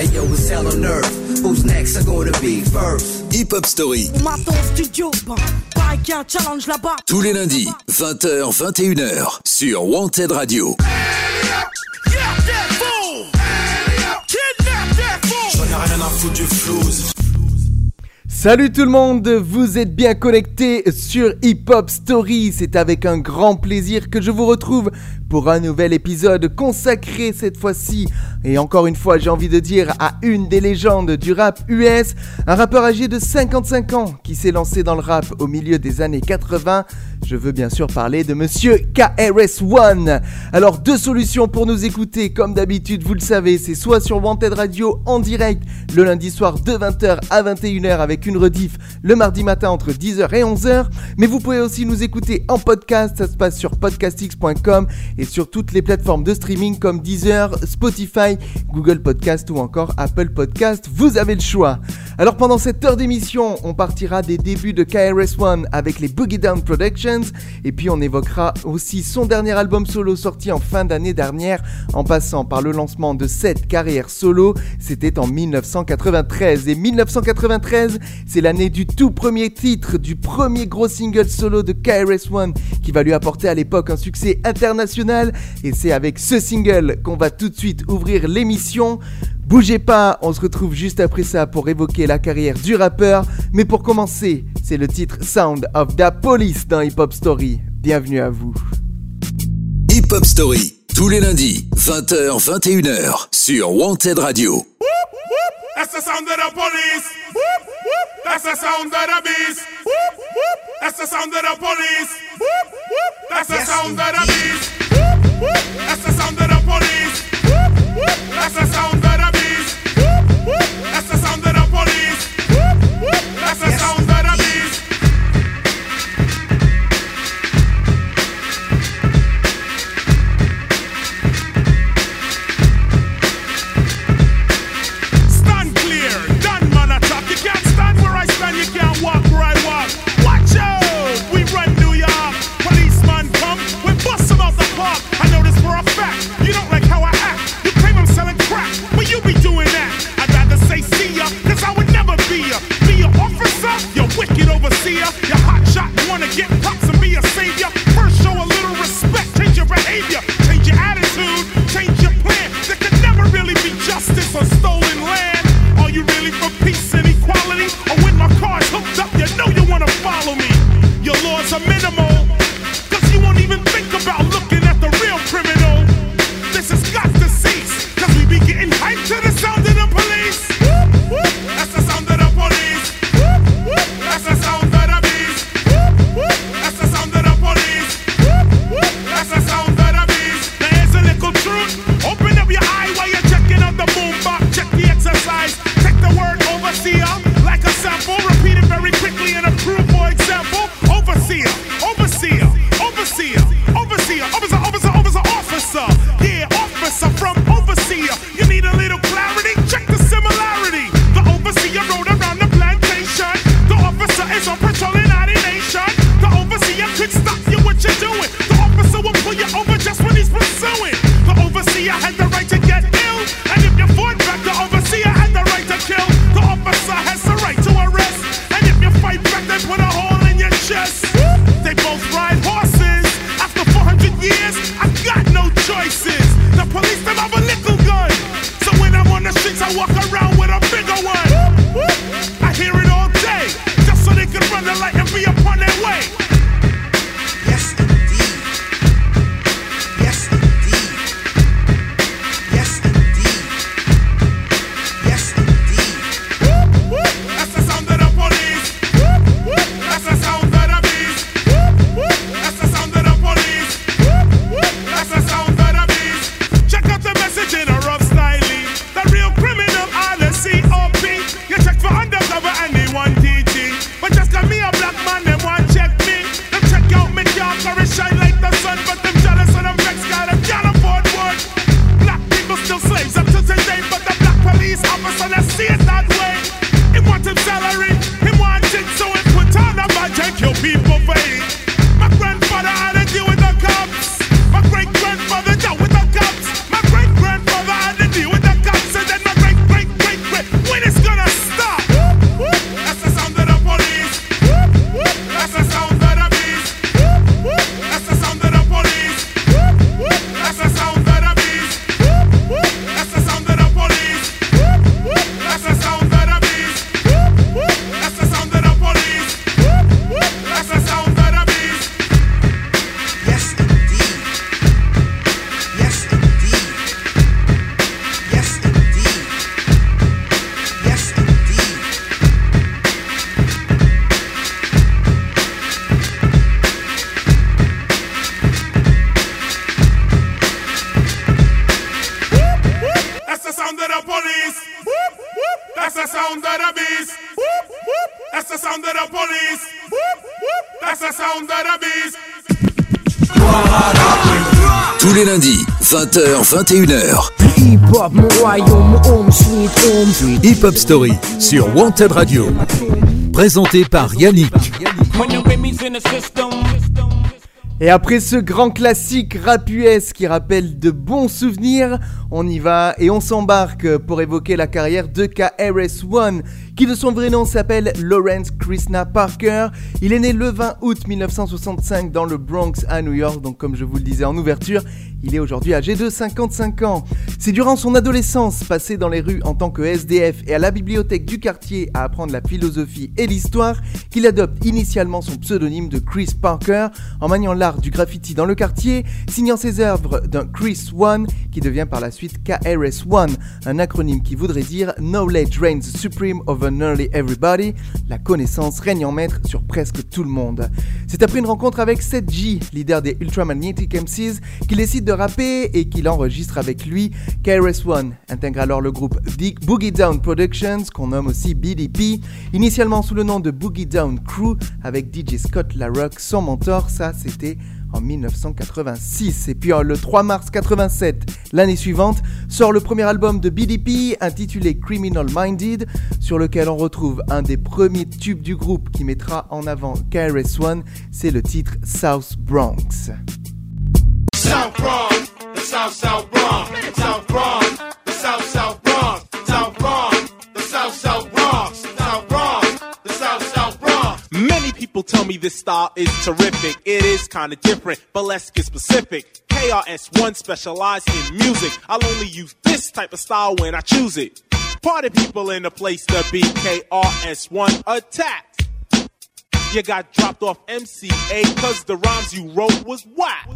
Hey yo, it's hell on earth. Who's next? Are gonna be first? Hip Hop Story. Studio, bah, pareil qu'il y a un challenge là-bas. Tous les lundis, 20h, 21h, sur Wanted Radio. J'en ai rien à foutre du flouze. Salut tout le monde, vous êtes bien connectés sur Hip Hop Story. C'est avec un grand plaisir que je vous retrouve pour un nouvel épisode consacré cette fois-ci, et encore une fois j'ai envie de dire, à une des légendes du rap US, un rappeur âgé de 55 ans qui s'est lancé dans le rap au milieu des années 80. Je veux bien sûr parler de monsieur KRS-One. Alors deux solutions pour nous écouter, comme d'habitude vous le savez, c'est soit sur Wanted Radio en direct le lundi soir de 20h à 21h avec une rediff le mardi matin entre 10h et 11h, mais vous pouvez aussi nous écouter en podcast, ça se passe sur podcastx.com et sur toutes les plateformes de streaming comme Deezer, Spotify, Google Podcast ou encore Apple Podcast. Vous avez le choix. Alors pendant cette heure d'émission, on partira des débuts de KRS-One avec les Boogie Down Productions et puis on évoquera aussi son dernier album solo sorti en fin d'année dernière en passant par le lancement de cette carrière solo. C'était en 1993 et 1993, c'est l'année du tout premier titre du premier gros single solo de KRS-One qui va lui apporter à l'époque un succès international et c'est avec ce single qu'on va tout de suite ouvrir l'émission. Bougez pas, on se retrouve juste après ça pour évoquer la carrière du rappeur. Mais pour commencer, c'est le titre Sound of the Police dans Hip Hop Story. Bienvenue à vous. Hip Hop Story, tous les lundis, 20h, 21h, sur Wanted Radio. That's the sound of the police. That's the sound of the beast. That's the sound of the police. That's the sound of the beast. That's the sound of the police. Sound of the beast. Whoop, whoop. That's the sound of the police. Whoop, whoop. That's the sound of the beast. Tous les lundis, 20h, 21h. Hip-hop, mon royaume, home sweet home. Hip Hop Story sur Wanted Radio. Présenté par Yannick. Et après ce grand classique rap US qui rappelle de bons souvenirs, on y va et on s'embarque pour évoquer la carrière de KRS-One, qui de son vrai nom s'appelle Lawrence Krishna Parker. Il est né le 20 août 1965 dans le Bronx à New York, donc comme je vous le disais en ouverture, il est aujourd'hui âgé de 55 ans. C'est durant son adolescence, passée dans les rues en tant que SDF et à la bibliothèque du quartier à apprendre la philosophie et l'histoire, qu'il adopte initialement son pseudonyme de Chris Parker en maniant l'art du graffiti dans le quartier, signant ses œuvres d'un Chris One qui devient par la suite KRS-One, un acronyme qui voudrait dire Knowledge Reigns Supreme over Nearly Everybody, la connaissance règne en maître sur presque tout le monde. C'est après une rencontre avec Seth G, leader des Ultramagnetic MCs, qu'il décide de rapper et qu'il enregistre avec lui. KRS-One intègre alors le groupe Big Boogie Down Productions, qu'on nomme aussi BDP, initialement sous le nom de Boogie Down Crew, avec DJ Scott LaRock, son mentor, ça c'était en 1986. Et puis euh, le 3 mars 87, l'année suivante, sort le premier album de BDP intitulé Criminal Minded, sur lequel on retrouve un des premiers tubes du groupe qui mettra en avant KRS-One, c'est le titre South Bronx, South Bronx, people tell me this style is terrific. It is kinda different, but let's get specific. KRS1 specialize in music. I'll only use this type of style when I choose it. Party people in the place to be KRS1 attacked. You got dropped off MCA cause the rhymes you wrote was whack.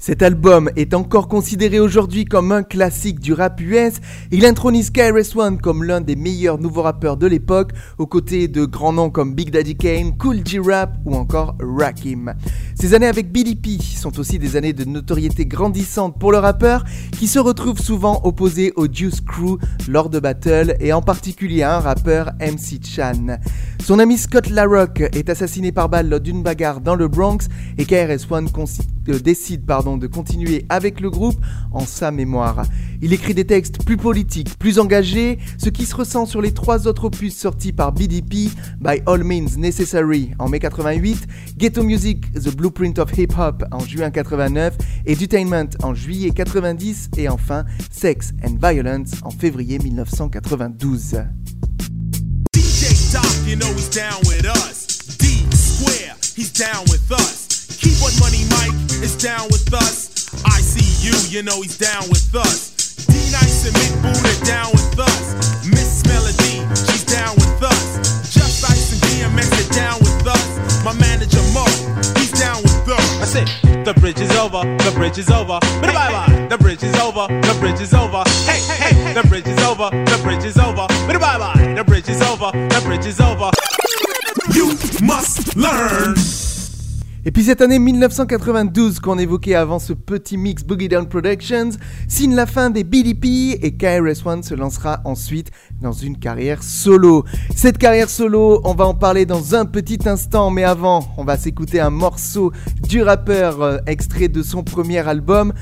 Cet album est encore considéré aujourd'hui comme un classique du rap US. Il intronise KRS-One comme l'un des meilleurs nouveaux rappeurs de l'époque, aux côtés de grands noms comme Big Daddy Kane, Cool G-Rap ou encore Rakim. Ces années avec BDP sont aussi des années de notoriété grandissante pour le rappeur, qui se retrouve souvent opposé au Juice Crew lors de battles et en particulier à un rappeur MC Chan. Son ami Scott LaRock est assassiné par balle lors d'une bagarre dans le Bronx et KRS-One euh, décide pardon, de continuer avec le groupe en sa mémoire. Il écrit des textes plus politiques, plus engagés, ce qui se ressent sur les trois autres opus sortis par BDP, By All Means Necessary en mai 88, Ghetto Music, The Blueprint of Hip Hop en juin 89, Edutainment en juillet 90 et enfin Sex and Violence en février 1992. You know he's down with us. D Square, he's down with us. Keyboard Money Mike is down with us. ICU, you You know he's down with us. D Nice and Mick Boone are down with us. Miss Melody, she's down with us. Just Ice and DMX are down with us. My manager down Et puis cette année 1992 qu'on évoquait avant ce petit mix Boogie Down Productions signe la fin des BDP et KRS-One se lancera ensuite dans une carrière solo. Cette carrière solo, on va en parler dans un petit instant, mais avant, on va s'écouter un morceau du rappeur euh, extrait de son premier album.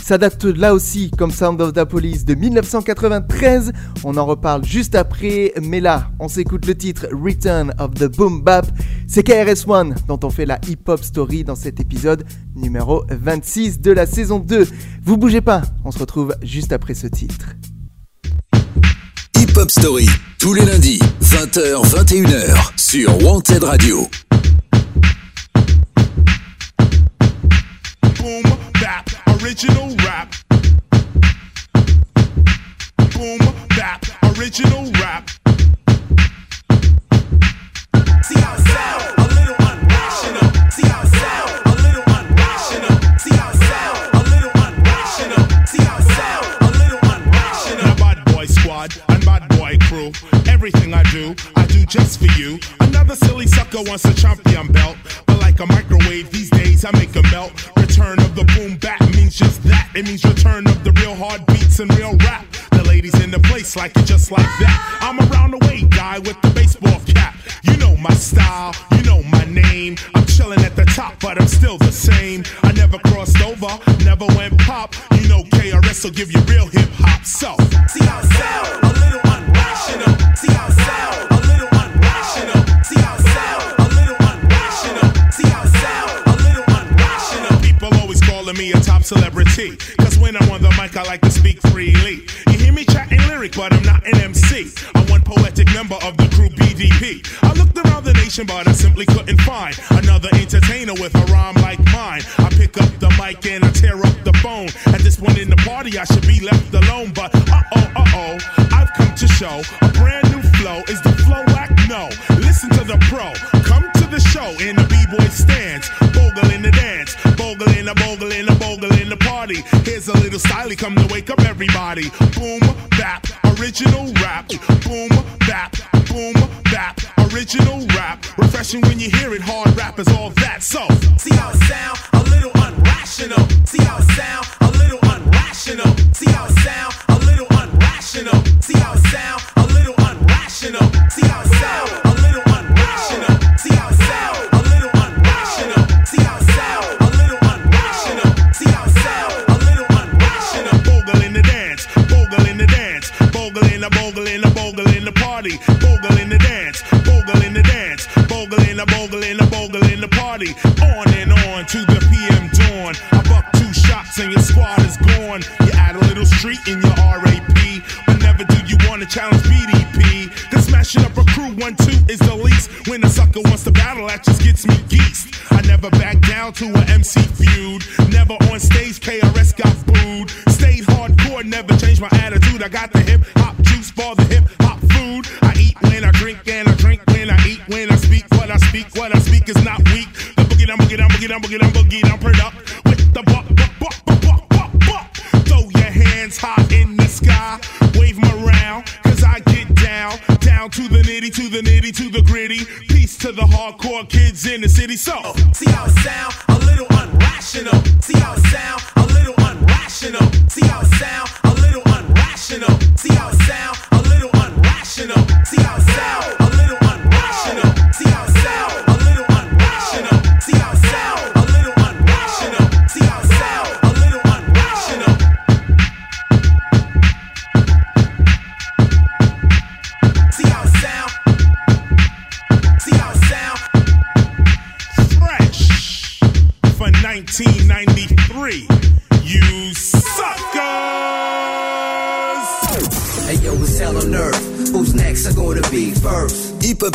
Ça date là aussi comme Sound of the Police de 1993. On en reparle juste après, mais là, on s'écoute le titre Return of the Boom Bap. C'est KRS-One dont on fait la hip-hop story dans cet épisode numéro 26 de la saison 2. Vous bougez pas, on se retrouve juste après ce titre. Hip Hop Story, tous les lundis, 20h, 21h, sur Wanted Radio. Boom, bap, original rap. Boom, bap, original rap. See how sound, a little unrational. See how sound, squad and bad boy crew. Everything I do, I do just for you. Another silly sucker wants a champion belt. But like a microwave these days, I make a melt. Return of the boom bap means just that. It means return of the real hard beats and real rap. The ladies in the place like it just like that. I'm around the way guy with the baseball cap. You know my style, you know my name. I'm chilling at the top, but I'm still the same. I never crossed over, never went pop. You know KRS will give you real hip hop. So, See how sound, a little unrational. See how sound, a little unrational. See how calling me a top celebrity. Cause when I'm on the mic, I like to speak freely. You hear me chatting lyric, but I'm not an MC. I'm one poetic member of the crew BDP. I looked around the nation, but I simply couldn't find another entertainer with a rhyme like mine. I pick up the mic and I tear up the phone. At this point in the party, I should be left alone, but uh oh, uh oh, I've come to show a brand new flow. Is the flow whack? No. Listen to the pro. Come the show in the b-boy stands, bogle in the dance, bogle in the bogle in the bogle in the party. Here's a little styly, come to wake up everybody. Boom, bap, original rap. Boom, bap, boom, bap, original rap. Refreshing when you hear it, hard rap is all that. So, See how it sound, a little unrational. See how it sound, a little unrational. See how it sound, a little unrational. See how it sound, a little unrational. See how it sound, bogle in the bogle in the party. On and on to the PM dawn. I buck two shots and your squad is gone. You add a little street in your RAP, to challenge BDP. Cause smashing up a crew one two is the least. When a sucker wants to battle, that just gets me geeked. I never back down to a MC feud. Never on stage, KRS got booed. Stayed hardcore, never changed my attitude. I got the hip hop juice for the hip hop food. I eat when I drink and I drink when I eat. When I speak, what I speak, what I speak is not weak. The boogie, I'm boogie, I'm boogie, I'm boogie, I'm boogie, I'm purred up with the buck, buck, buck, buck. Hands high in the sky, wave 'em around, cause I get down, down to the nitty, to the nitty, to the gritty. Peace to the hardcore kids in the city. So, See how it sound, a little unrational. See how it sound, a little unrational. See how it sound, a little unrational. See how it sound, a little unrational. See how it sound, a little unrational.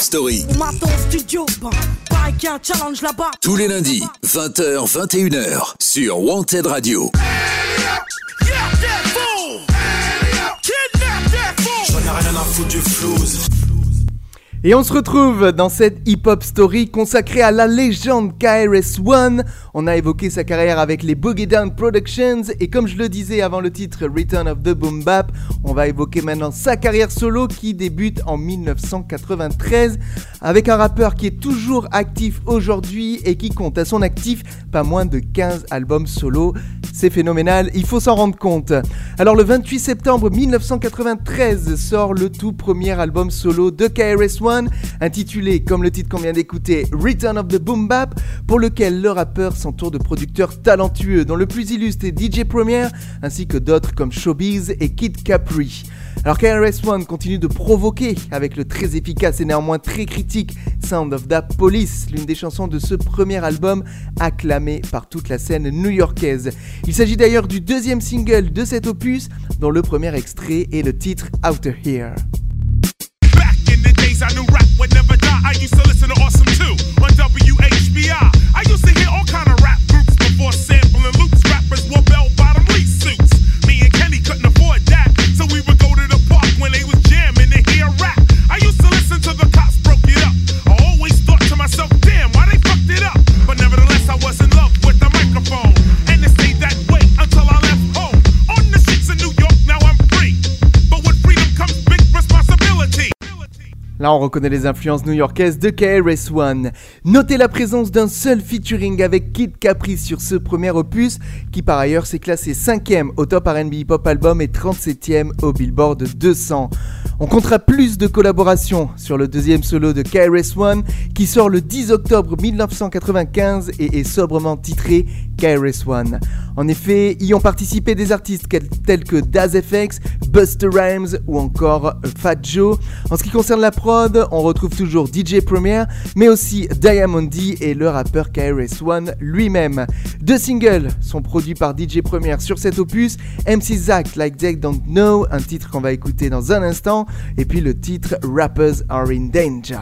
Story, On m'attend au studio, bah, pareil qu'il y a un challenge là-bas. tous les lundis, 20h, 21h, sur Wanted Radio. J'en ai rien à foutre du flouze. Et on se retrouve dans cette hip-hop story consacrée à la légende KRS-One. On a évoqué sa carrière avec les Boogie Down Productions et comme je le disais avant le titre Return of the Boom Bap, on va évoquer maintenant sa carrière solo qui débute en 1993 avec un rappeur qui est toujours actif aujourd'hui et qui compte à son actif pas moins de 15 albums solo. C'est phénoménal, il faut s'en rendre compte. Alors le 28 septembre 1993 sort le tout premier album solo de KRS-One intitulé, comme le titre qu'on vient d'écouter, Return of the Boom Bap, pour lequel le rappeur s'entoure de producteurs talentueux, dont le plus illustre est DJ Premier, ainsi que d'autres comme Showbiz et Kid Capri. Alors KRS-One continue de provoquer avec le très efficace et néanmoins très critique Sound of the Police, l'une des chansons de ce premier album acclamé par toute la scène new-yorkaise. Il s'agit d'ailleurs du deuxième single de cet opus, dont le premier extrait est le titre Outer Here. Days, I knew rap would never die. I used to listen to Awesome 2 on WHBI. I used to hear all kind of rap groups On reconnaît les influences new-yorkaises de KRS-One. Notez la présence d'un seul featuring avec Kid Capri sur ce premier opus, qui par ailleurs s'est classé 5ème au top RB Hip Hop Album et 37ème au Billboard 200. On comptera plus de collaborations sur le deuxième solo de KRS-One, qui sort le 10 octobre 1995 et est sobrement titré KRS-One. En effet, y ont participé des artistes tels que Daz FX, Buster Rhymes ou encore Fat Joe. En ce qui concerne la prod, on retrouve toujours DJ Premier, mais aussi Diamond D et le rappeur KRS-One lui-même. Deux singles sont produits par DJ Premier sur cet opus, MC Zach Like They Don't Know, un titre qu'on va écouter dans un instant, et puis le titre Rappers Are in Danger.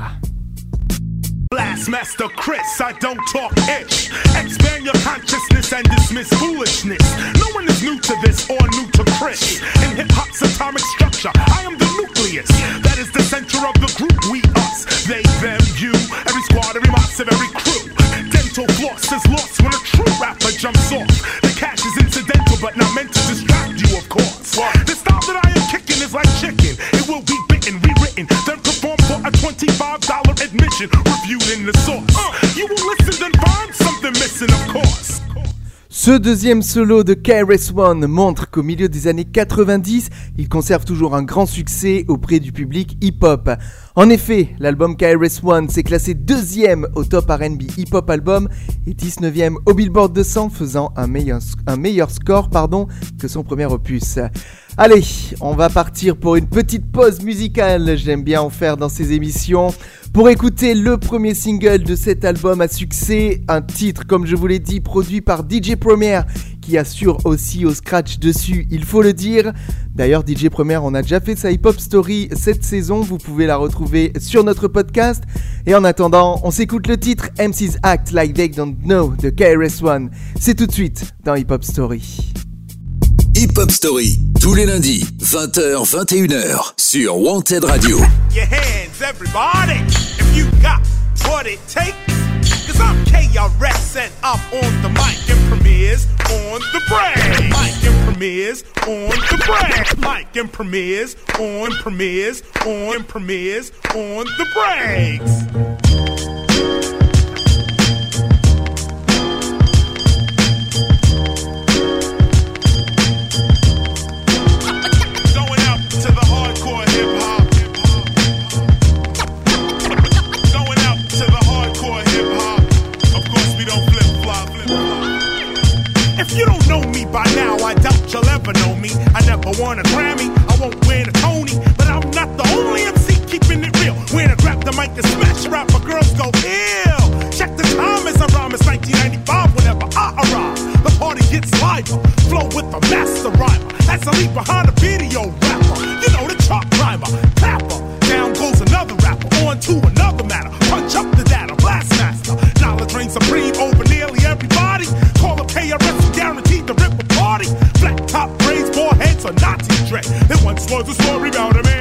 Blastmaster Chris, I don't talk itch. Expand your consciousness and dismiss foolishness. No one is new to this or new to Chris. In hip hop's atomic structure, I am the That is the center of the group. We, us, they, them, you. Every squad, every of every crew. Dental floss is lost when a true rapper jumps off. The cash is incidental, but not meant to distract you, of course. The style that I am kicking is like chicken. It will be bitten, rewritten, then performed for a $25 admission. Reviewed in the source. you will listen then find something missing, of course. Ce deuxième solo de KRS-One montre qu'au milieu des années 90, il conserve toujours un grand succès auprès du public hip-hop. En effet, l'album KRS-One s'est classé deuxième au top RB hip-hop album et 19e au Billboard 200, faisant un meilleur, un meilleur score pardon, que son premier opus. Allez, on va partir pour une petite pause musicale, j'aime bien en faire dans ces émissions. Pour écouter le premier single de cet album à succès, un titre comme je vous l'ai dit produit par DJ Premier qui assure aussi au scratch dessus, il faut le dire. D'ailleurs DJ Premier, on a déjà fait sa hip-hop story cette saison, vous pouvez la retrouver sur notre podcast. Et en attendant, on s'écoute le titre MC's Act Like They Don't Know de KRS-One. C'est tout de suite dans Hip Hop Story. Hip Hop Story, tous les lundis, 20h, 21h, sur Wanted Radio. Your hands, everybody, if you got what it takes. Cause I'm KRS and I'm on the mic and premieres on the break. Mic and premieres on the break. Mic and premieres on premieres on premieres on the breaks. Doubt know me. I never won a Grammy, I won't win a Tony, but I'm not the only MC keeping it real. When I grab the mic and smash a rapper, girls go ill. Check the time as I rhyme, it's 1995 whenever I arrive. The party gets liver, flow with the master rhymer. As I leave behind a video rapper, you know the chart climber, clapper. Down goes another rapper, on to another matter. Punch up the data, blast master. Knowledge reigns supreme or Nazi dread. There once was a story about a man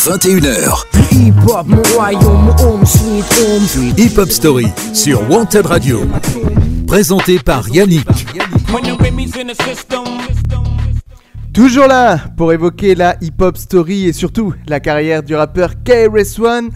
21h. Hip hop, Story sur Wanted Radio. Présenté par Yannick. Toujours là pour évoquer la hip-hop story et surtout la carrière du rappeur KRS-One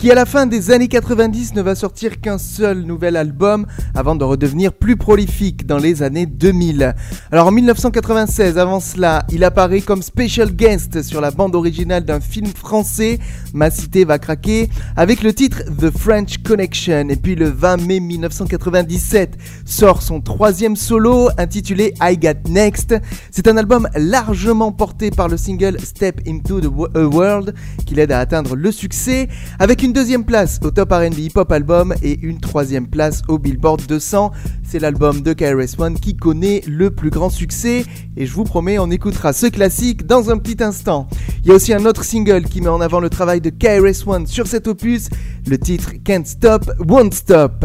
qui à la fin des années 90 ne va sortir qu'un seul nouvel album avant de redevenir plus prolifique dans les années 2000. Alors en 1996, avant cela, il apparaît comme special guest sur la bande originale d'un film français, Ma cité va craquer, avec le titre The French Connection. Et puis le 20 mai 1997 sort son troisième solo intitulé I Got Next. C'est un album largement porté par le single Step Into the World qui l'aide à atteindre le succès avec une deuxième place au top R&B Hip Hop Album et une troisième place au Billboard 200. C'est l'album de KRS-One qui connaît le plus grand succès et je vous promets on écoutera ce classique dans un petit instant. Il y a aussi un autre single qui met en avant le travail de KRS-One sur cet opus, le titre Can't Stop, Won't Stop.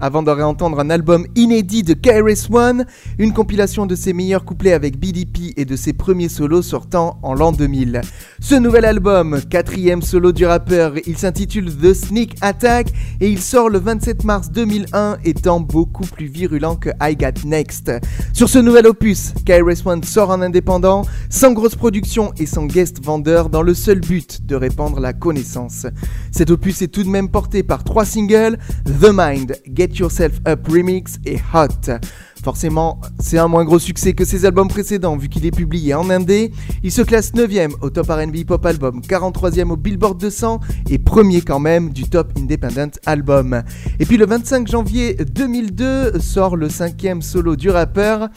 avant de réentendre un album inédit de KRS-One, une compilation de ses meilleurs couplets avec BDP et de ses premiers solos sortant en l'an 2000. Ce nouvel album, quatrième solo du rappeur, il s'intitule The Sneak Attack et il sort le 27 mars 2001 étant beaucoup plus virulent que I Got Next. Sur ce nouvel opus, KRS-One sort en indépendant, sans grosse production et sans guest vendeur dans le seul but de répandre la connaissance. Cet opus est tout de même porté par trois singles, The Mind, Get Yourself Up Remix et Hot. Forcément, c'est un moins gros succès que ses albums précédents vu qu'il est publié en indé. Il se classe 9ème au top R&B Pop Album, 43ème au Billboard 200 et premier quand même du top Independent Album. Et puis le 25 janvier 2002 sort le cinquième solo du rappeur.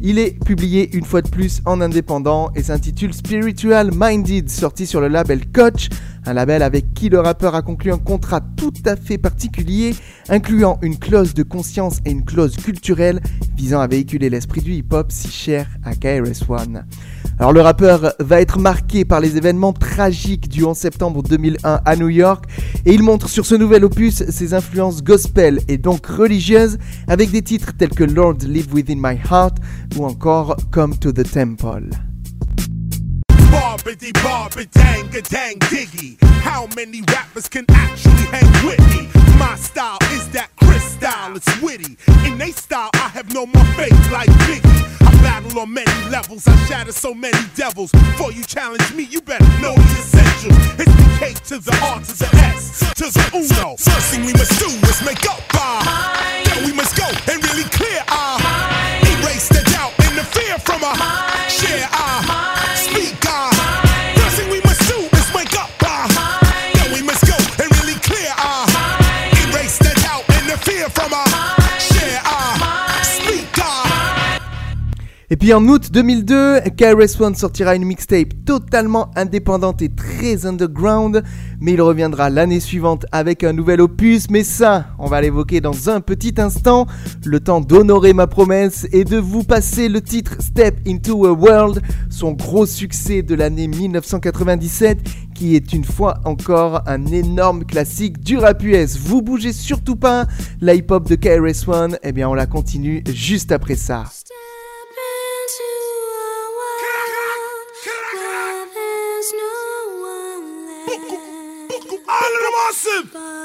Il est publié une fois de plus en indépendant et s'intitule Spiritual Minded, sorti sur le label Coach, un label avec qui le rappeur a conclu un contrat tout à fait particulier, incluant une clause de conscience et une clause culturelle visant à véhiculer l'esprit du hip-hop si cher à KRS-One. Alors le rappeur va être marqué par les événements tragiques du 11 septembre 2001 à New York et il montre sur ce nouvel opus ses influences gospel et donc religieuses avec des titres tels que Lord Live Within My Heart ou encore Come to the Temple. Barbity, barbity, dang, a dang, diggy. How many rappers can actually hang with me? My style is that Chris style, it's witty. In they style, I have no more faith like Biggie. I battle on many levels, I shatter so many devils. Before you challenge me, you better know the essentials. It's the K to the R to the S to the Uno. First thing we must do is make up ah. our mind. Then we must go and really clear our mind. Erase the doubt and the fear from our mind. Share our mind. Et puis en août 2002, KRS-One sortira une mixtape totalement indépendante et très underground, mais il reviendra l'année suivante avec un nouvel opus, mais ça, on va l'évoquer dans un petit instant, le temps d'honorer ma promesse et de vous passer le titre Step Into a World, son gros succès de l'année 1997, qui est une fois encore un énorme classique du rap US. Vous bougez surtout pas, la hip-hop de KRS-One, eh bien on la continue juste après ça. awesome.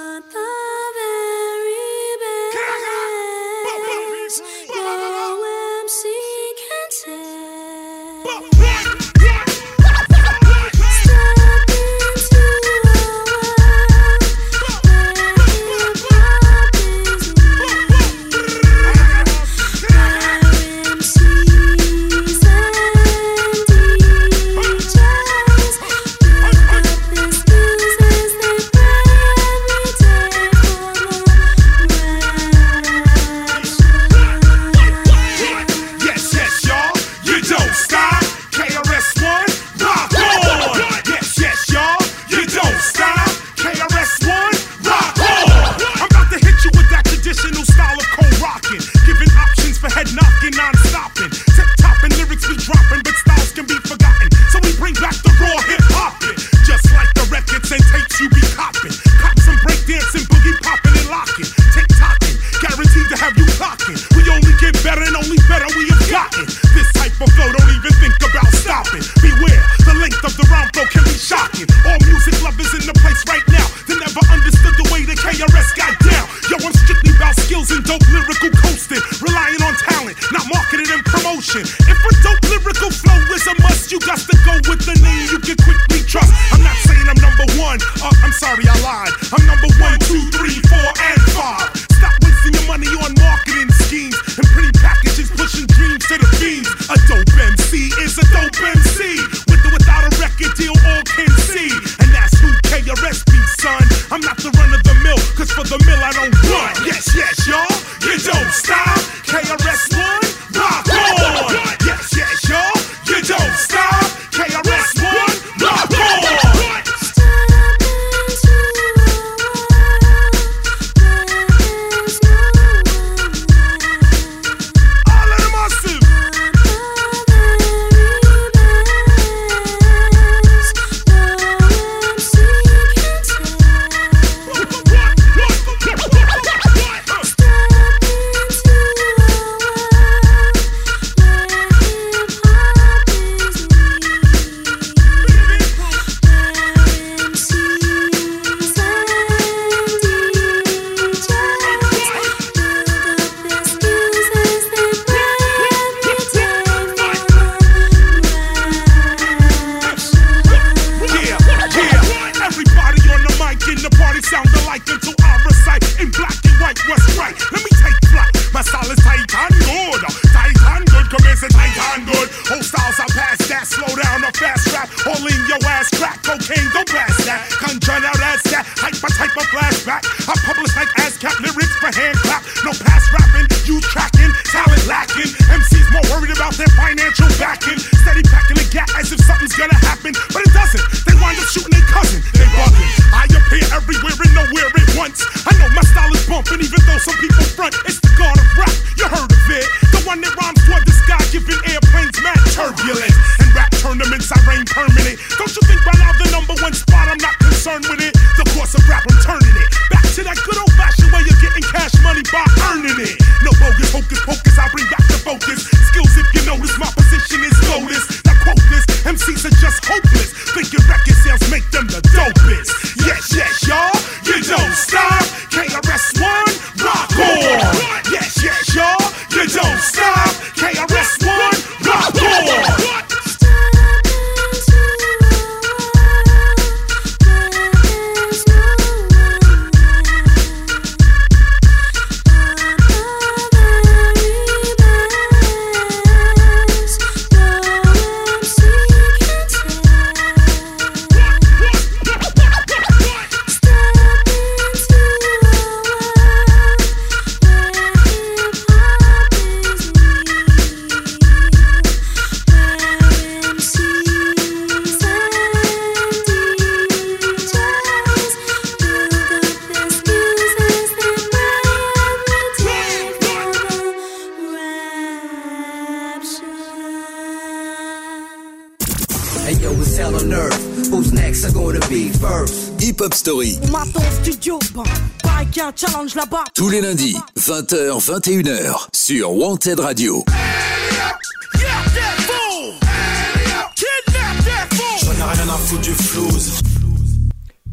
Studio, pareil qu'il y a un challenge là-bas. tous les lundis, 20h, 21h, sur Wanted Radio.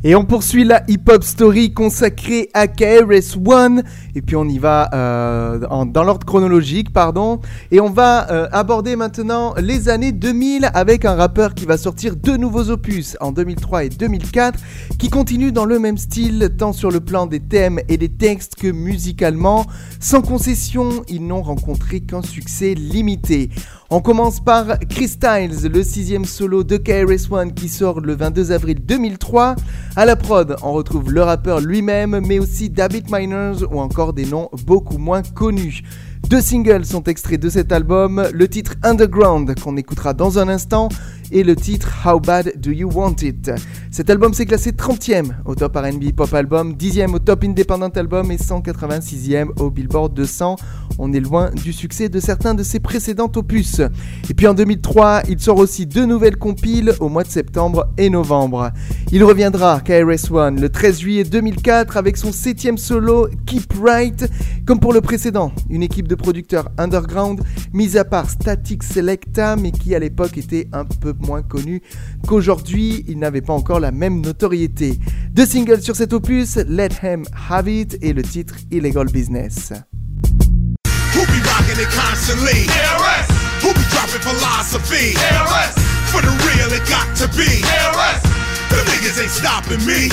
Et on poursuit la hip-hop story consacrée à KRS-One. Et puis on y va euh, dans l'ordre chronologique, pardon. Et on va euh, aborder maintenant les années 2000 avec un rappeur qui va sortir deux nouveaux opus en 2003 et 2004, qui continuent dans le même style, tant sur le plan des thèmes et des textes que musicalement. Sans concession, ils n'ont rencontré qu'un succès limité. On commence par Chris Styles, le sixième solo de KRS-One qui sort le 22 avril 2003. À la prod, on retrouve le rappeur lui-même, mais aussi David Miners ou encore des noms beaucoup moins connus. Deux singles sont extraits de cet album, le titre Underground qu'on écoutera dans un instant et le titre How Bad Do You Want It. Cet album s'est classé 30e au top R&B Pop Album, 10e au top Independent Album et 186e au Billboard 200. On est loin du succès de certains de ses précédents opus. Et puis en 2003, il sort aussi deux nouvelles compiles au mois de septembre et novembre. Il reviendra KRS-One le 13 juillet 2004 avec son septième solo Keep Right. Comme pour le précédent, une équipe de producteurs underground, mis à part Static Selecta, mais qui à l'époque était un peu moins connu qu'aujourd'hui, il n'avait pas encore la même notoriété. Deux singles sur cet opus, Let Him Have It et le titre Illegal Business. KRS. KRS. KRS. The niggas ain't stopping me.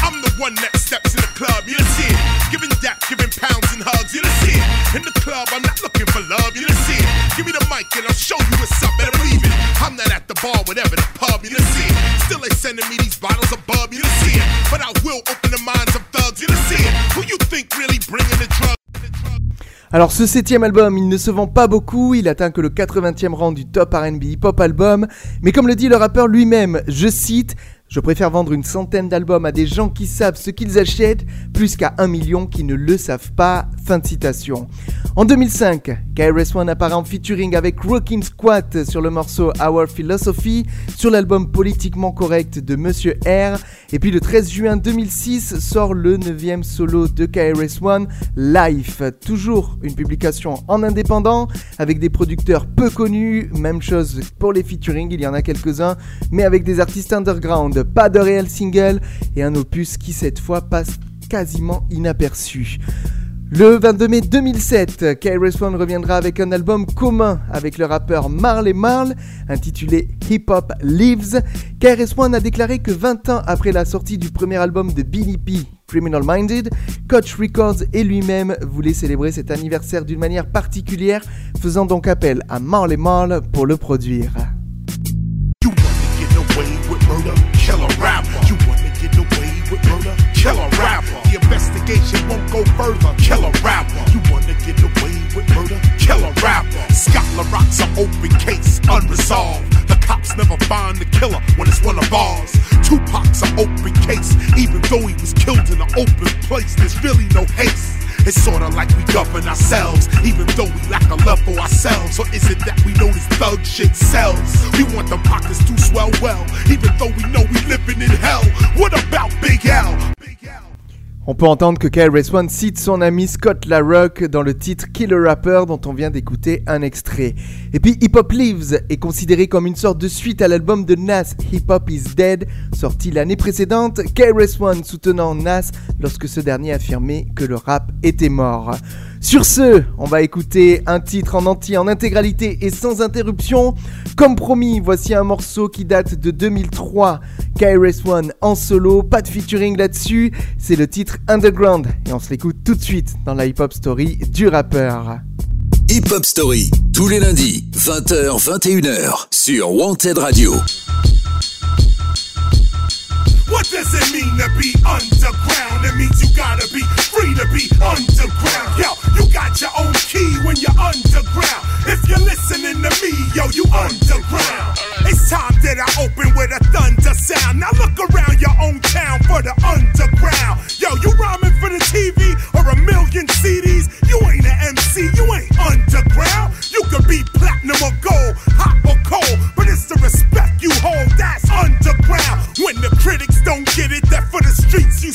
I'm the one that steps in the club, you done see it. Giving that, giving pounds and hugs, you done see it. In the club, I'm not looking for love, you done see it. Give me the mic and I'll show you what's up, better believe it. I'm not at the bar, whatever the pub, you done see it. Still they sending me these bottles of bub, you done see it. But I will open the minds of thugs, you done see it. Who you think really bringing the drugs? Alors ce septième album, il ne se vend pas beaucoup, il atteint que le 80e rang du top R&B hip-hop album, mais comme le dit le rappeur lui-même, je cite, je préfère vendre une centaine d'albums à des gens qui savent ce qu'ils achètent, plus qu'à un million qui ne le savent pas. Fin de citation. En 2005, KRS-One apparaît en featuring avec Rockin' Squat sur le morceau Our Philosophy, sur l'album politiquement correct de Monsieur R. Et puis le 13 juin 2006 sort le 9 solo de KRS-One, Life. Toujours une publication en indépendant, avec des producteurs peu connus. Même chose pour les featuring, il y en a quelques-uns, mais avec des artistes underground. Pas de réel single et un opus qui cette fois passe quasiment inaperçu. Le 22 mai 2007, KRS-One reviendra avec un album commun avec le rappeur Marley Marl, intitulé Hip Hop Lives. KRS-One a déclaré que 20 ans après la sortie du premier album de Billy P, Criminal Minded, Coach Records et lui-même voulaient célébrer cet anniversaire d'une manière particulière, faisant donc appel à Marley Marl pour le produire. Won't go further. Kill a rapper. You wanna get away with murder? Kill a rapper. Scott LaRock's an open case, unresolved. The cops never find the killer when it's one of ours. Tupac's an open case, even though he was killed in an open place. There's really no haste. It's sorta like we govern ourselves, even though we lack a love for ourselves. Or is it that we know this thug shit sells? We want the pockets to swell well, even though we know we living in hell. What about Big L? On peut entendre que KRS-One cite son ami Scott LaRock dans le titre Killer Rapper dont on vient d'écouter un extrait. Et puis Hip Hop Lives est considéré comme une sorte de suite à l'album de Nas Hip Hop Is Dead sorti l'année précédente, KRS-One soutenant Nas lorsque ce dernier affirmait que le rap était mort. Sur ce, on va écouter un titre en entier, en intégralité et sans interruption. Comme promis, voici un morceau qui date de 2003. KRS-One en solo, pas de featuring là-dessus. C'est le titre Underground et on se l'écoute tout de suite dans la hip-hop story du rappeur. Hip Hop Story, tous les lundis, 20h, 21h, sur Wanted Radio. What does it mean to be underground? you gotta be free to be underground. Yo, you got your own key when you're underground. If you're listening to me, yo, you underground. It's time that I open with a thunder sound. Now look around your own town for the underground. Yo, you rhyming for the TV or a million CDs? You ain't an MC, you ain't underground. You could be platinum or gold, hot or cold, but it's the respect you hold that's underground. When the critics don't get it, that for the streets you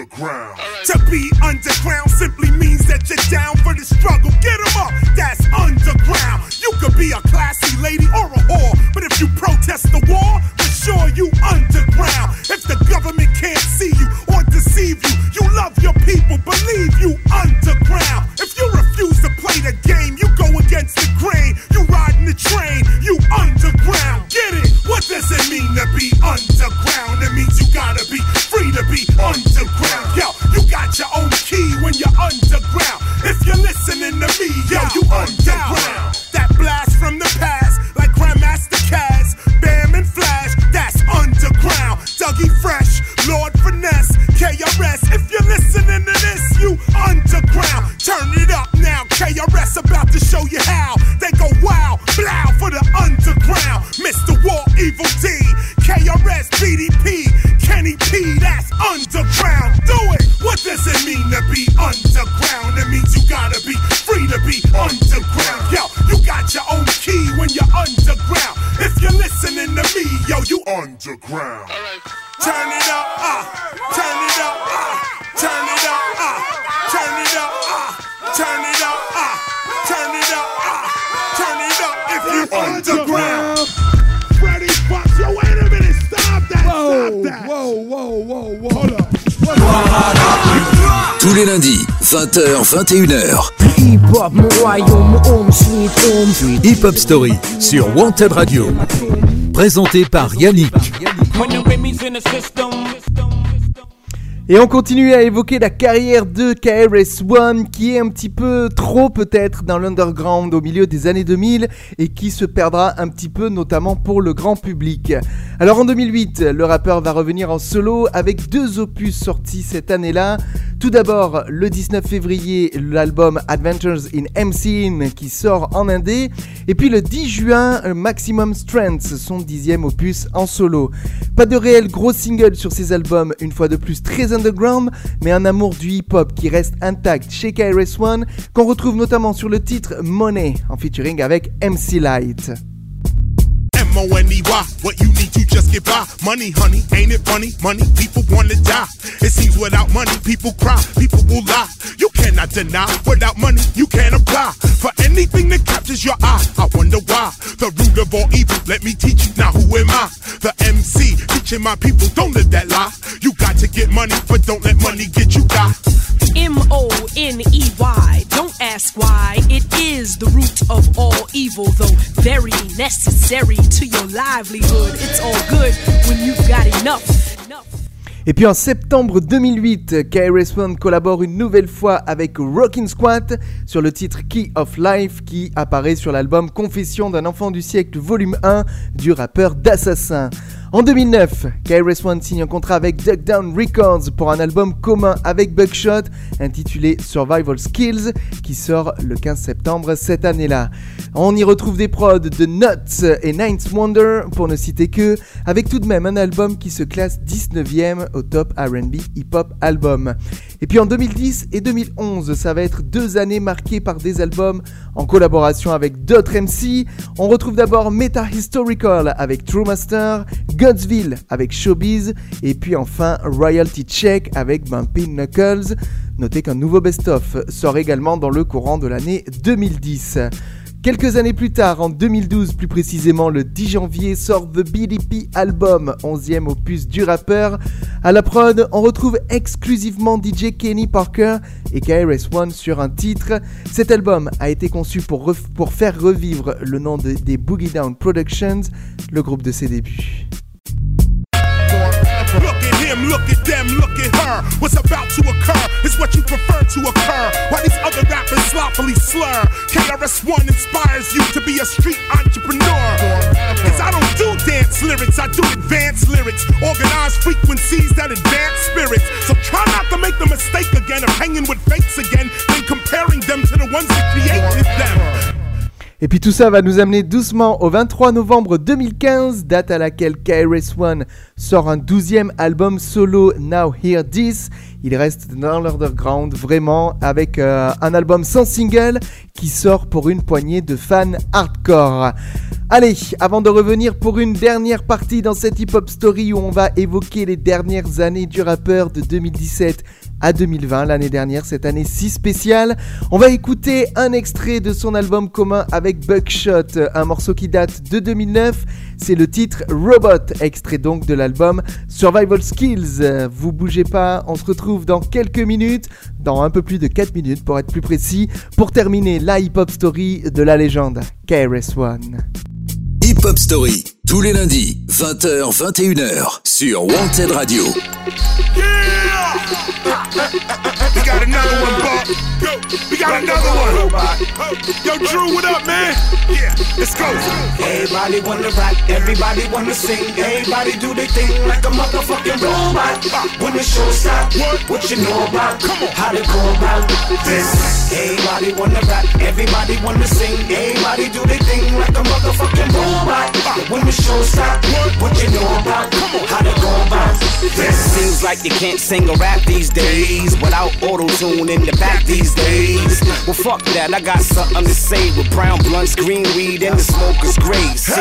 underground. 21h. Hip hop, Story sur Wanted Radio. Présenté par Yannick. Et on continue à évoquer la carrière de KRS-One qui est un petit peu trop peut-être dans l'underground au milieu des années 2000 et qui se perdra un petit peu notamment pour le grand public. Alors en 2008, le rappeur va revenir en solo avec deux opus sortis cette année-là. Tout d'abord, le 19 février, l'album Adventures in MCing qui sort en indé. Et puis le 10 juin, Maximum Strength, son dixième opus en solo. Pas de réel gros single sur ces albums, une fois de plus très mais un amour du hip-hop qui reste intact chez KRS-One, qu'on retrouve notamment sur le titre Money, en featuring avec MC Light. M-O-N-E-Y, what you need to just get by. Money, honey, ain't it funny? Money, people wanna die. It seems without money, people cry, people will lie. You cannot deny, without money, you can't apply. For anything that captures your eye, I wonder why. The root of all evil, let me teach you, now who am I? The MC, teaching my people, don't live that lie. You got to get money, but don't let money get you die. M O N E Y. Don't ask why. It is the root of all evil, though very necessary to Et puis en septembre 2008, KRS-One collabore une nouvelle fois avec Rockin' Squat sur le titre Key of Life qui apparaît sur l'album Confession d'un enfant du siècle volume 1 du rappeur d'Assassin. En 2009, KRS-One signe un contrat avec Duck Down Records pour un album commun avec Buckshot intitulé Survival Skills qui sort le 15 septembre cette année-là. On y retrouve des prods de Nuts et Ninth Wonder pour ne citer que, avec tout de même un album qui se classe 19ème au top RB Hip Hop Album. Et puis en 2010 et 2011, ça va être deux années marquées par des albums en collaboration avec d'autres MC. On retrouve d'abord Meta Historical avec True Master, Godsville avec Showbiz, et puis enfin Royalty Check avec Bumpy Knuckles. Notez qu'un nouveau best-of sort également dans le courant de l'année 2010. Quelques années plus tard, en 2012 plus précisément, le 10 janvier, sort The BDP Album, 11e opus du rappeur. À la prod, on retrouve exclusivement DJ Kenny Parker et KRS-One sur un titre. Cet album a été conçu pour, pour faire revivre le nom des Boogie Down Productions, le groupe de ses débuts. Look at them, look at her. What's about to occur is what you prefer to occur. While these other rappers sloppily slur, KRS1 inspires you to be a street entrepreneur. Cause I don't do dance lyrics, I do advanced lyrics. Organized frequencies that advance spirits. So try not to make the mistake again of hanging with fakes again, then comparing them to the ones that created them. Et puis tout ça va nous amener doucement au 23 novembre 2015, date à laquelle KRS-One sort un douzième album solo Now Hear This. Il reste dans l'underground vraiment avec euh, un album sans single qui sort pour une poignée de fans hardcore. Allez, avant de revenir pour une dernière partie dans cette hip-hop story où on va évoquer les dernières années du rappeur de 2017 à 2020, l'année dernière, cette année si spéciale. On va écouter un extrait de son album commun avec Buckshot, un morceau qui date de 2009. C'est le titre Robot, extrait donc de l'album Survival Skills. Vous bougez pas, on se retrouve dans quelques minutes, dans un peu plus de 4 minutes pour être plus précis, pour terminer la hip-hop story de la légende KRS-One. Hip Hop Story, tous les lundis, 20h, 21h, sur Wanted Radio. We got another one, Bob. Yo, we got another one. Yo, Drew, what up, man? Yeah, let's go. Everybody wanna rap, everybody wanna sing, everybody do their thing like a motherfucking robot. When the show stop, what you know about? How to go about this? Everybody wanna rap, everybody wanna sing, everybody do their thing like a motherfucking robot. When the show stop, what you know about? How to go about this? Seems like you can't sing or rap these days without auto tune in the back these days. Well, fuck that, I got something to say with brown blunts, green weed, and the smoker's grave. See,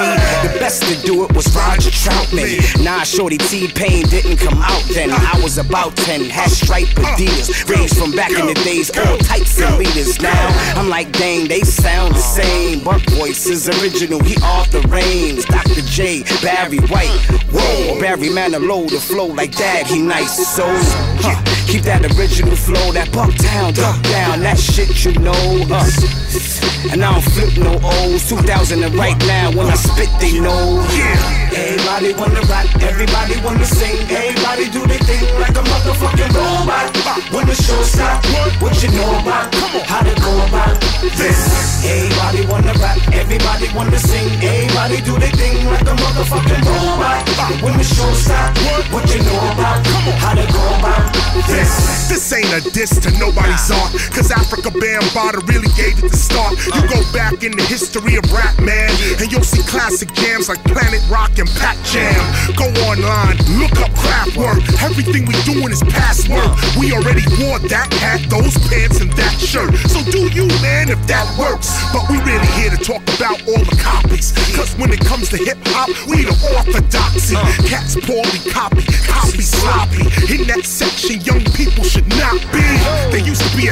the best to do it was Roger Troutman. Nah, Shorty T Pain didn't come out then. I was about 10, had stripe Adidas, raised from back in the days, all types and leaders. Now I'm like, dang, they sound the same. Buck voice is original, he off the reins. Dr. J, Barry White, whoa, Barry Manilow, the flow like that, he nice. So, huh, keep that original flow, that buck down, duck down, that shit you know. Uh. And I don't flip no O's. 2000 and right now, when I spit, they know. Everybody wanna rap, everybody wanna sing, everybody do their thing like a motherfucking robot. When the show stop, what you know about? How to go about this? Everybody wanna rap, everybody wanna sing, everybody do their thing like a motherfucking robot. When the show stop, what you know about? How to go about this? This ain't a diss to nobody's art, cause Africa Bambaataa really gave it the start. You go back in the history of rap, man, and you'll see classic jams like Planet Rock and Pat Jam. Go online, look up Kraftwerk. Everything we doing is past work. We already wore that hat, those pants, and that shirt. So do you, man, if that works. But we really here to talk about all the copies. Cause when it comes to hip hop, we the orthodoxy. Uh. Cats poorly copy, copy sloppy. In that section, young people should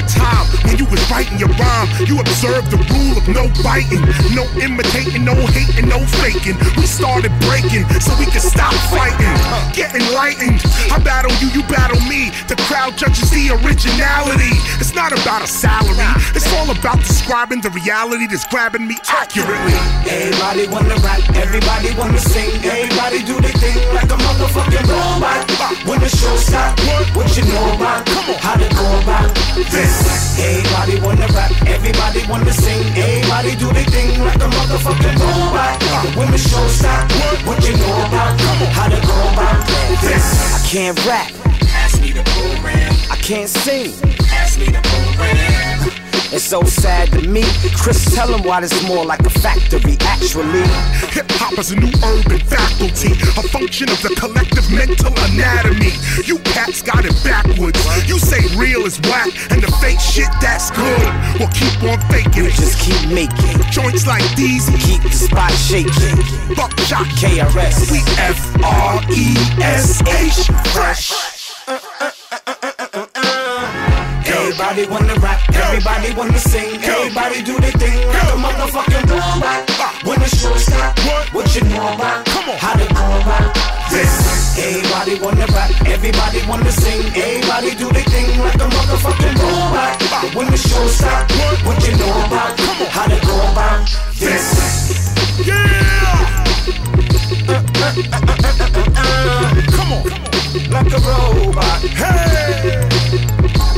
time when you was writing your rhyme. You observed the rule of no biting, no imitating, no hating, no faking. We started breaking so we could stop fighting. Get enlightened. I battle you, you battle me. The crowd judges the originality. It's not about a salary, it's all about describing the reality that's grabbing me accurately. Everybody wanna rap, everybody wanna sing, everybody do their thing like a motherfucking robot. When the show stop, what you know about? How to go about this? Everybody wanna rap, everybody wanna sing, everybody do their thing like a motherfucking robot. When the show stop, what you know about? How to go about this? I can't rap, Ask me the program, I can't sing. ask me the program. It's so sad to me. Chris, tell him why this more like a factory, actually. Hip hop is a new urban faculty, a function of the collective mental anatomy. You cats got it backwards. You say real is whack and the fake shit that's good. Well, keep on faking We it. just keep making, Joints like these, keep the spot shaking. buckshot KRS. We F R E S H fresh. Uh, Everybody wanna rap, everybody wanna sing, everybody do their thing like a motherfucking robot. When the show stop, what you know about? How to go about this? Everybody wanna rap, everybody wanna sing, everybody do their thing like a motherfucking robot. When the show stop, what you know about? How to go about this? Yeah. Come on. Like a robot. Hey.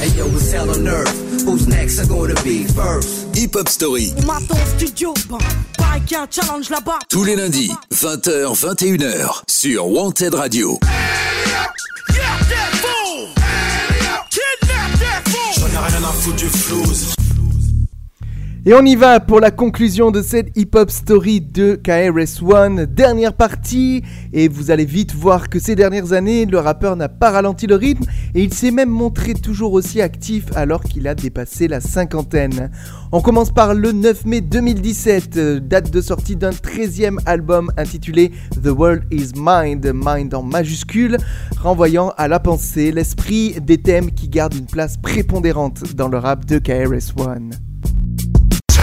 Hey yo, what's hell on earth? Who's next? Are gonna be first? Hip Hop Story, On m'attend au studio, bah, pareil qu'il y a un challenge là-bas. tous les lundis, 20h, 21h, sur Wanted Radio. Yeah, that fool. Kidnap that fool. J'en ai rien à foutre du flouze. Et on y va pour la conclusion de cette hip-hop story de KRS-One, dernière partie, et vous allez vite voir que ces dernières années, le rappeur n'a pas ralenti le rythme, et il s'est même montré toujours aussi actif alors qu'il a dépassé la cinquantaine. On commence par le 9 mai 2017, euh, date de sortie d'un 13e album intitulé The World Is Mind, Mind en majuscule, renvoyant à la pensée, l'esprit des thèmes qui gardent une place prépondérante dans le rap de KRS-One.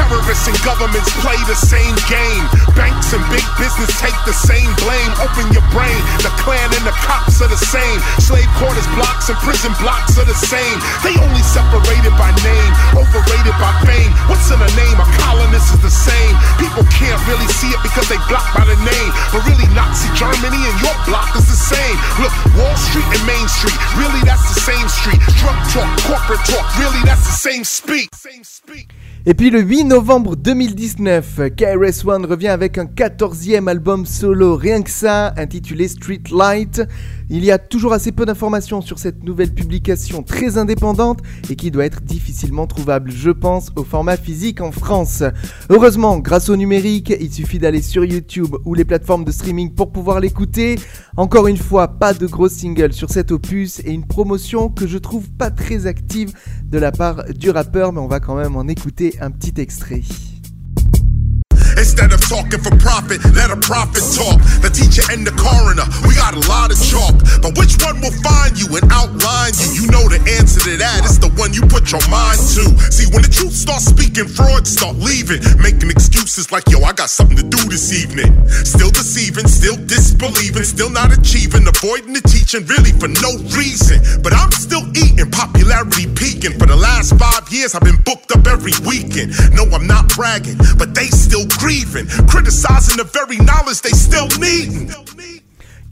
Terrorists and governments play the same game. Banks and big business take the same blame. Open your brain. The Klan and the cops are the same. Slave quarters blocks and prison blocks are the same. They only separated by name, overrated by fame. What's in a name? A colonist is the same. People can't really see it because they blocked by the name. But really, Nazi Germany and your block is the same. Look, Wall Street and Main Street, really that's the same street. Drug talk, corporate talk, really that's the same speak. Same speak. Et puis le 8 novembre 2019, KRS-One revient avec un 14e album solo, rien que ça, intitulé Street Light. Il y a toujours assez peu d'informations sur cette nouvelle publication très indépendante et qui doit être difficilement trouvable, je pense, au format physique en France. Heureusement, grâce au numérique, il suffit d'aller sur YouTube ou les plateformes de streaming pour pouvoir l'écouter. Encore une fois, pas de gros singles sur cet opus et une promotion que je trouve pas très active de la part du rappeur, mais on va quand même en écouter un petit extrait. Talking for profit, let a prophet talk. The teacher and the coroner, we got a lot of chalk. But which one will find you and outline you? You know the answer to that. It's the one you put your mind to. See, when the truth starts speaking, frauds start leaving. Making excuses like, yo, I got something to do this evening. Still deceiving, still disbelieving, still not achieving. Avoiding the teaching, really for no reason. But I'm still eating, popularity peaking. For the last five years, I've been booked up every weekend. No, I'm not bragging, but they still grieving, criticizing the very knowledge they still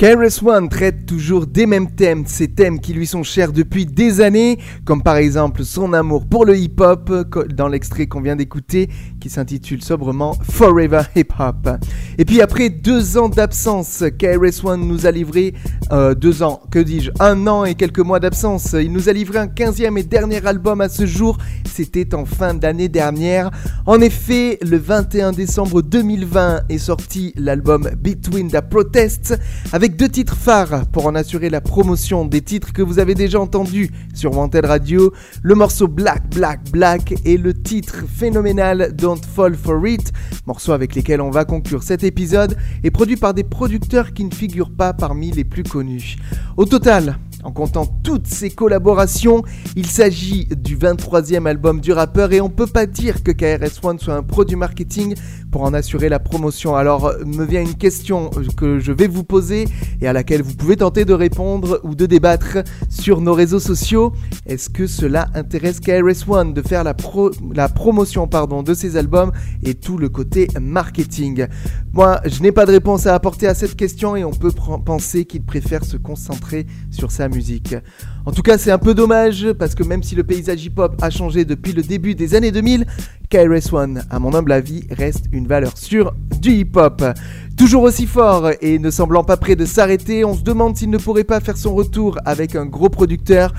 needing. KRS-One traite toujours des mêmes thèmes, ces thèmes qui lui sont chers depuis des années, comme par exemple son amour pour le hip-hop, dans l'extrait qu'on vient d'écouter, qui s'intitule sobrement Forever Hip Hop. Et puis après deux ans d'absence, KRS-One nous a livré, euh, deux ans, que dis-je, un an et quelques mois d'absence, il nous a livré un 15e et dernier album à ce jour, c'était en fin d'année dernière. En effet, le 21 décembre 2020 est sorti l'album Between the Protests, avec deux titres phares pour en assurer la promotion des titres que vous avez déjà entendus sur Wanted Radio, le morceau Black Black Black et le titre phénoménal Don't Fall For It, morceaux avec lesquels on va conclure cet épisode, et produit par des producteurs qui ne figurent pas parmi les plus connus. Au total, en comptant toutes ces collaborations, il s'agit du 23e album du rappeur et on peut pas dire que KRS-One soit un produit marketing pour en assurer la promotion. Alors euh, me vient une question euh, que je vais vous poser et à laquelle vous pouvez tenter de répondre ou de débattre sur nos réseaux sociaux. Est-ce que cela intéresse KRS-One de faire la, pro- la promotion pardon, de ses albums et tout le côté marketing? Moi, je n'ai pas de réponse à apporter à cette question et on peut penser qu'il préfère se concentrer sur sa musique. En tout cas, c'est un peu dommage parce que même si le paysage hip-hop a changé depuis le début des années 2000, KRS-One, à mon humble avis, reste une valeur sûre du hip-hop. Toujours aussi fort et ne semblant pas prêt de s'arrêter, on se demande s'il ne pourrait pas faire son retour avec un gros producteur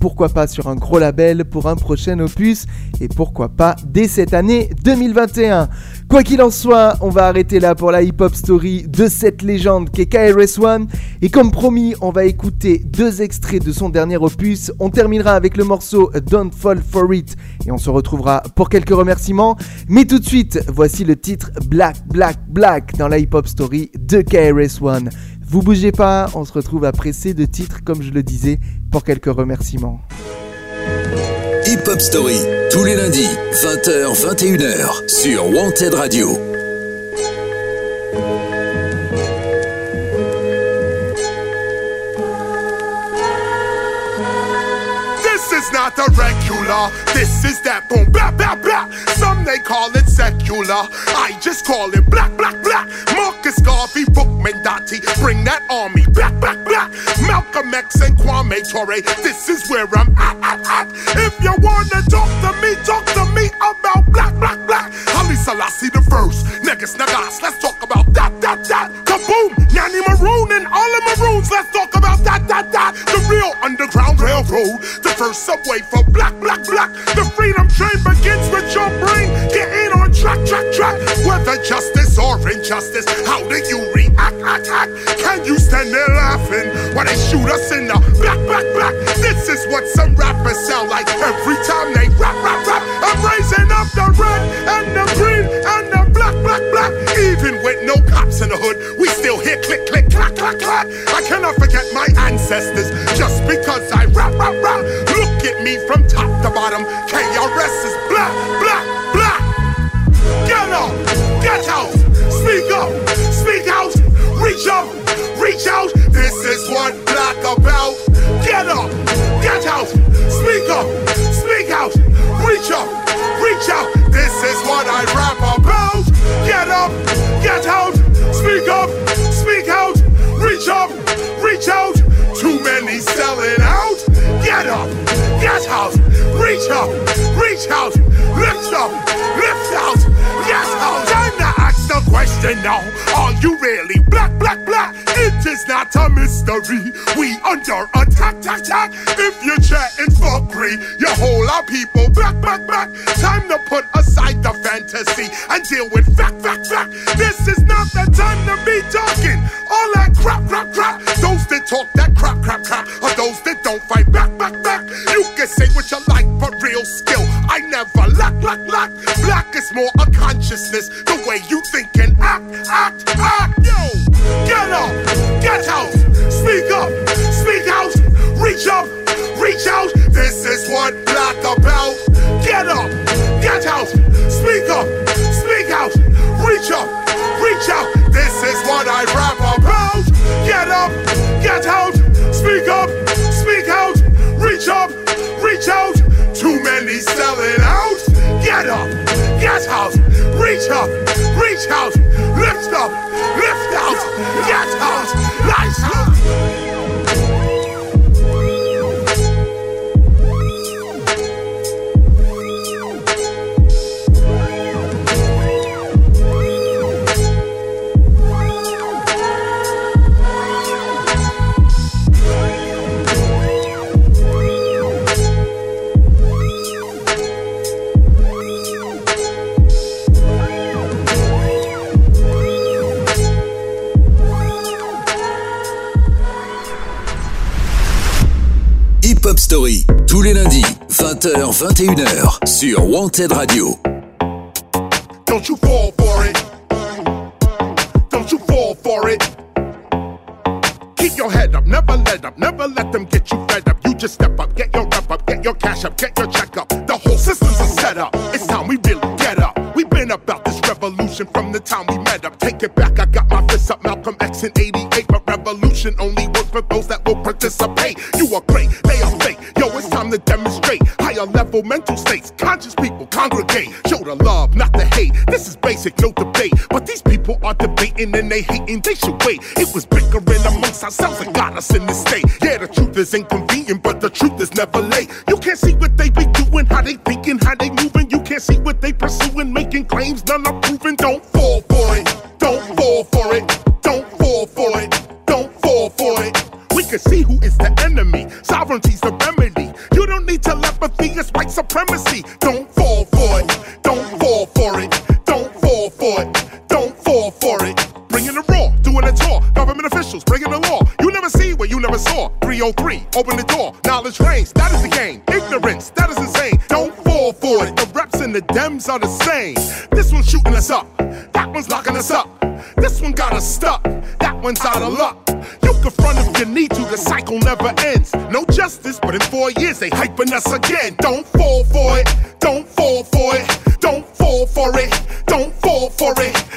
pourquoi pas sur un gros label pour un prochain opus et pourquoi pas dès cette année 2021. Quoi qu'il en soit, on va arrêter là pour la hip-hop story de cette légende qu'est KRS-One et comme promis, on va écouter deux extraits de son dernier opus. On terminera avec le morceau Don't Fall For It et on se retrouvera pour quelques remerciements. Mais tout de suite, voici le titre Black Black Black dans la hip-hop story de KRS-One. Vous bougez pas, on se retrouve après ces deux titres, comme je le disais, pour quelques remerciements. Hip Hop Story, tous les lundis, 20h, 21h, sur Wanted Radio. This is not a regular, this is that boom, blah, blah, blah. Some they call it secular, I just call it black, black, black. Marcus Garvey, Bookman Dottie, bring that army back, back, back. Malcolm X and Kwame Torre, this is where I'm at, at, at. If you wanna talk to me, talk to me about black, black, black. Haile Selassie the first, niggas, niggas, let's talk about that, that, that. Kaboom, Nanny Maroon and all the Maroons, let's talk about that, that, Underground Railroad, the first subway for black, black, black. The freedom train begins with your brain. Get in on track, track, track. Whether justice or injustice, how do you react, act, act? Can you stand there laughing while they shoot us in the black, black, black? This is what some rappers sound like every time they rap, rap, rap. I'm raising up the red and the green black, black, black. Even with no cops in the hood, we still hear click, click, clack, clack, clack. I cannot forget my ancestors just because I rap, rap, rap. Look at me from top to bottom. KRS is black, black, black. Get up, get out, speak up, speak out, reach up, reach out. This is what black about. Get up, get out, speak up, speak out, reach up, get out, speak up, speak out, reach up, reach out. Too many selling out. Get up, get out, reach up, reach out, lift up, lift out, yes out. Time to ask the question now. Are you really black, black, black? It is not a mystery. We under attack, attack, attack. If you're chatting fuckery, you whole our people back, back, back. Time to put aside fantasy and deal with fact, fact, fact. This is not the time to be talking all that crap, crap, crap. Those that talk that crap, crap, crap, are those that don't fight back, back, back. You can say what you like, but real skill, I never lack, lack, lack. Black is more a consciousness, the way you think and act, act, act. Too many selling out. Get up, get out, reach up, reach out, 20h, 21h, sur Wanted Radio. Debating and they hating, they should wait. It was bickering amongst ourselves that got us in this state. Yeah, the truth is inconvenient, but the truth is never late. Us up. That one's locking us up. This one got us stuck. That one's out of luck. You can front if you need to, the cycle never ends. No justice, but in four years they hyping us again. Don't fall for it. Don't fall for it. Don't fall for it. Don't fall for it.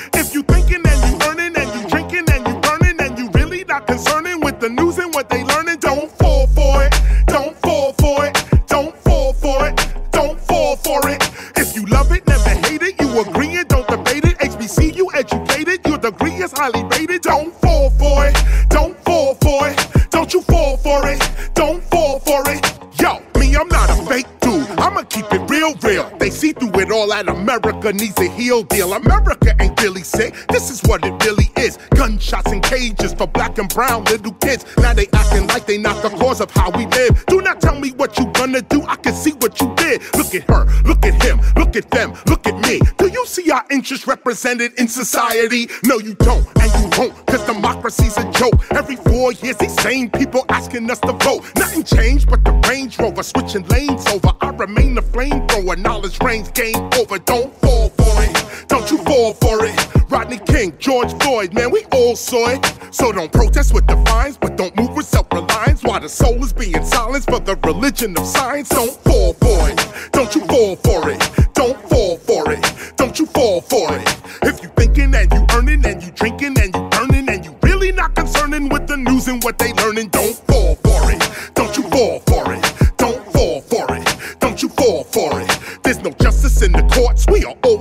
America needs a heel deal. America ain't really sick. This is what it really is. Gunshots and cages for black and brown little kids. Now they acting like they not the cause of how we live. Do not tell me what you gonna do. I can see what you did. Look at her, look at him, look at them, look at me. Do you see our interests represented in society? No, you don't, and you won't, cause democracy's a joke. Every four years, these same people asking us to vote. Nothing changed but the Range Rover switching lanes over. I remain the flamethrower, knowledge reigns, game over. Don't fall for it, don't you fall for it. Rodney King, George Floyd, man, we all saw it. So don't protest with defiance, but don't move with self reliance. While the soul is being silenced for the religion of science, don't fall for it. Don't you fall for it. Don't fall for it. Don't you fall for it. If you thinking and you earning and you drinking and you burning and you really not concerning with the news and what they learning, don't fall for it. Don't you fall for it. Don't fall for it. Don't you fall for it. There's no justice in the courts. We are. They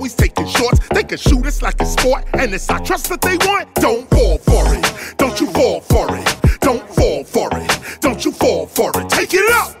can shoot us like a sport, and it's our trust that they want. Don't fall for it. Don't you fall for it. Don't fall for it. Don't you fall for it. Take it up.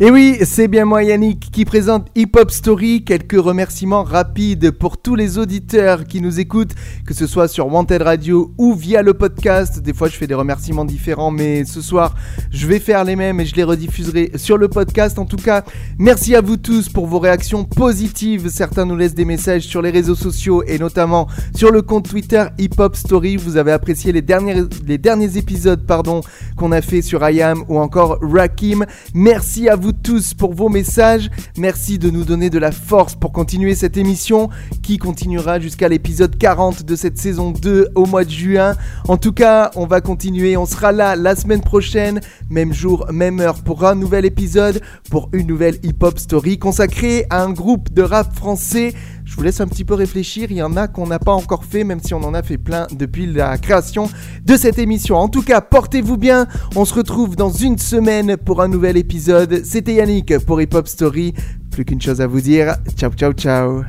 Et oui, c'est bien moi Yannick qui présente Hip Hop Story. Quelques remerciements rapides pour tous les auditeurs qui nous écoutent, que ce soit sur Wanted Radio ou via le podcast. Des fois, je fais des remerciements différents, mais ce soir, je vais faire les mêmes et je les rediffuserai sur le podcast. En tout cas, merci à vous tous pour vos réactions positives. Certains nous laissent des messages sur les réseaux sociaux et notamment sur le compte Twitter Hip Hop Story. Vous avez apprécié les derniers, les derniers épisodes pardon, qu'on a fait sur IAM ou encore Rakim. Merci à vous tous pour vos messages. Merci de nous donner de la force pour continuer cette émission qui continuera jusqu'à l'épisode 40 de cette saison 2 au mois de juin. En tout cas, on va continuer. On sera là la semaine prochaine, même jour, même heure, pour un nouvel épisode, pour une nouvelle hip-hop story consacrée à un groupe de rap français. Je vous laisse un petit peu réfléchir, il y en a qu'on n'a pas encore fait, même si on en a fait plein depuis la création de cette émission. En tout cas, portez-vous bien, on se retrouve dans une semaine pour un nouvel épisode. C'était Yannick pour Hip Hop Story. Plus qu'une chose à vous dire, ciao ciao ciao.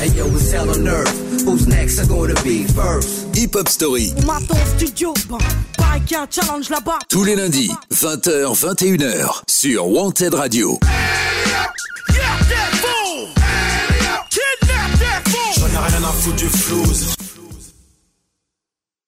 Hey yo, it's hell on earth. Who's next? Are gonna be first? Hip Hop Story. On m'attend au studio, pareil qu'il y a un challenge là-bas. Tous les lundis, 20h, 21h sur Wanted Radio. J'en rien à foutre du flouze.